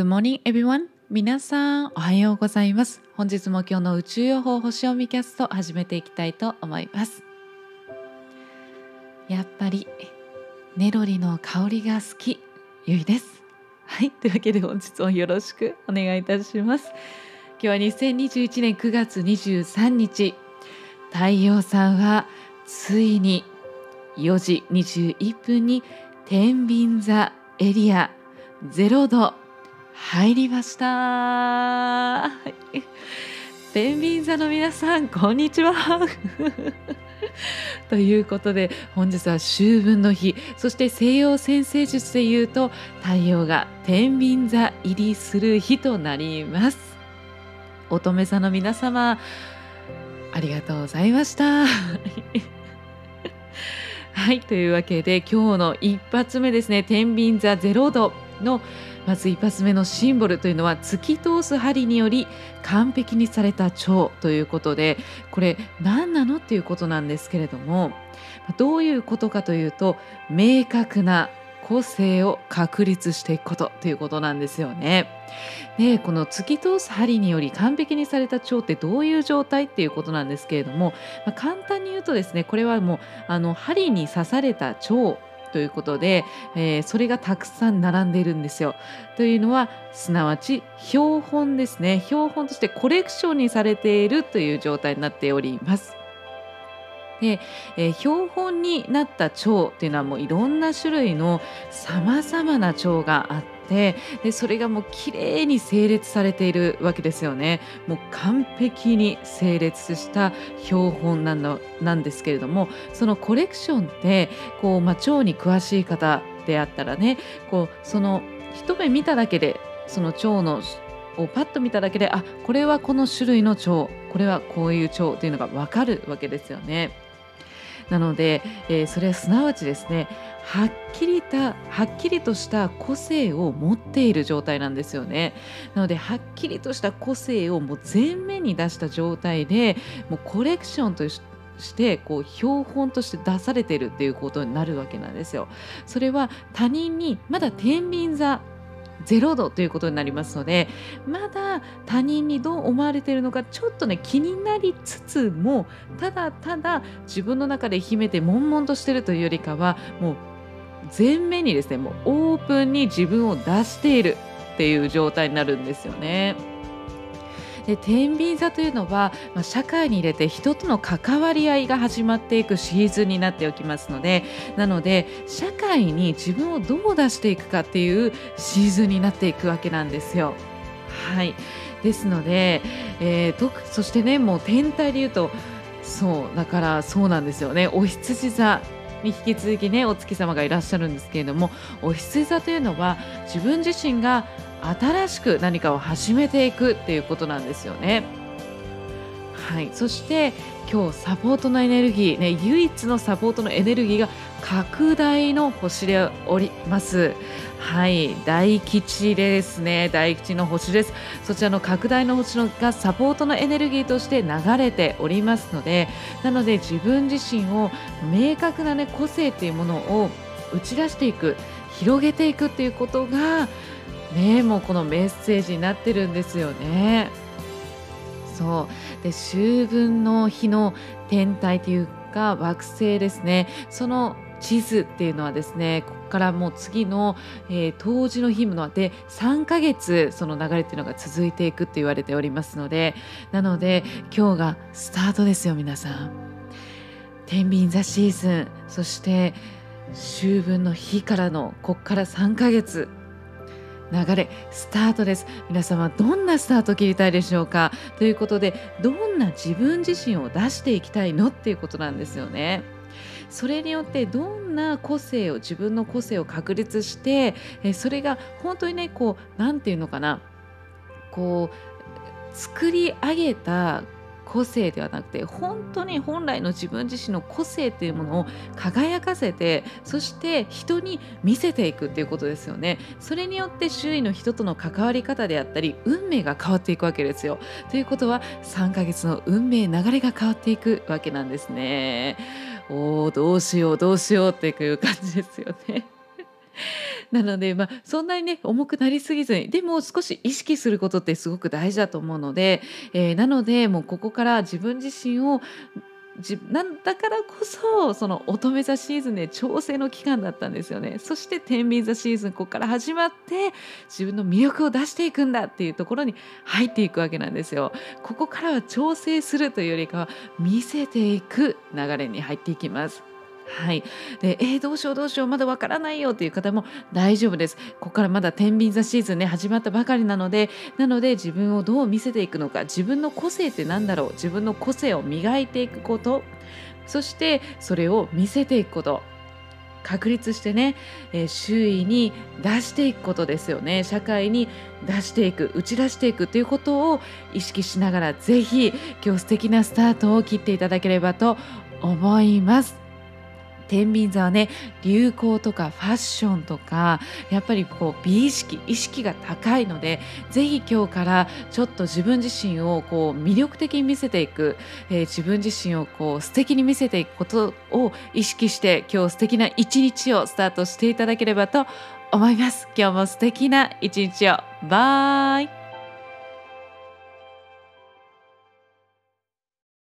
Good morning everyone. 皆さんおはようございます。本日も今日の宇宙予報星読みキャスト始めていきたいと思います。やっぱりネロリの香りが好きゆいです。はいというわけで本日もよろしくお願いいたします。今日は2021年9月23日。太陽さんはついに4時21分に天秤座エリア0度入りました。天秤座の皆さんこんにちは。ということで本日は秋分の日。そして西洋占星術でいうと太陽が天秤座入りする日となります。乙女座の皆様ありがとうございました。はい。というわけで今日の一発目ですね。天秤座0度のまず一発目のシンボルというのは突き通す針により完璧にされた蝶ということでこれ何なのっていうことなんですけれどもどういうことかというと明確な個性を確立していくことということなんですよね。でこの突き通す針により完璧にされた腸ってどういう状態っていうことなんですけれども、まあ、簡単に言うとですねこれはもうあの針に刺された腸ということで、えー、それがたくさん並んでいるんですよ。というのはすなわち標本ですね標本としてコレクションにされているという状態になっております。で、えー、標本になった蝶っていうのはもういろんな種類のさまざまな蝶があってでそれがもう綺麗に整列されているわけですよね。もう完璧に整列した標本なのなんですけれどもそのコレクションってこう、まあ、蝶に詳しい方であったらねこうその一目見ただけでその蝶のをパッと見ただけであこれはこの種類の蝶これはこういう蝶というのが分かるわけですよね。なので、えー、それはすなわちですねはっきりたはっきりとした個性を持っている状態なんですよねなのではっきりとした個性をもう前面に出した状態でもうコレクションとしてこう標本として出されているっていうことになるわけなんですよ。それは他人にまだ天秤座0度ということになりますのでまだ他人にどう思われているのかちょっとね気になりつつもただただ自分の中で秘めて悶々としてるというよりかはもう前面にですねもうオープンに自分を出しているっていう状態になるんですよね。で天秤座というのは、まあ、社会に入れて人との関わり合いが始まっていくシーズンになっておきますのでなので社会に自分をどう出していくかっていうシーズンになっていくわけなんですよ。はいですので、えー、とそしてねもう天体で言うとそうだからそうなんですよねお羊座に引き続きねお月様がいらっしゃるんですけれどもお羊座というのは自分自身が新しく何かを始めていくっていうことなんですよね。はい、そして今日サポートのエネルギー、ね、唯一のサポートのエネルギーが拡大の星でおります。はい、大吉ですね。大吉の星です。そちらの拡大の星のがサポートのエネルギーとして流れておりますので、なので自分自身を明確なね個性というものを打ち出していく、広げていくっていうことがねもうこのメッセージになってるんですよね。そうで秋分の日の天体というか惑星ですねその地図っていうのはですねここからもう次の、えー、冬至の日ので3ヶ月その流れっていうのが続いていくって言われておりますのでなので今日がスタートですよ皆さん。天秤座シーズンそして秋分の日からのここから3ヶ月流れスタートです。皆様どんなスタートを切りたいでしょうか？ということでどんな自分自身を出していきたいの？っていうことなんですよね。それによってどんな個性を自分の個性を確立してそれが本当にねこう何て言うのかな？こう作り上げた個性ではなくて本当に本来の自分自身の個性というものを輝かせてそして人に見せていくっていうことですよね。それによって周囲の人との関わり方であったり運命が変わっていくわけですよ。ということは3ヶ月の運命流れが変わっていくわけなんですね。おーどうしようどうしようっていう感じですよね。なので、まあ、そんなにね重くなりすぎずにでも少し意識することってすごく大事だと思うので、えー、なのでもうここから自分自身をなんだからこそその乙女座シーズンで調整の期間だったんですよね。そして天秤座シーズンここから始まって自分の魅力を出していくんだっていうところに入っていくわけなんですよ。ここからは調整するというよりかは見せていく流れに入っていきます。はい、でえー、どうしようどうしようまだわからないよっていう方も大丈夫です。ここからまだ天秤座シーズンね始まったばかりなのでなので自分をどう見せていくのか自分の個性って何だろう自分の個性を磨いていくことそしてそれを見せていくこと。確立してね、えー、周囲に出していくことですよね。社会に出していく打ち出していくということを意識しながらぜひ今日素敵なスタートを切っていただければと思います。天秤座はね流行とかファッションとかやっぱりこう美意識意識が高いのでぜひ今日からちょっと自分自身をこう魅力的に見せていく、えー、自分自身をこう素敵に見せていくことを意識して今日素敵な一日をスタートしていただければと思います。今日も素敵な一日をバイ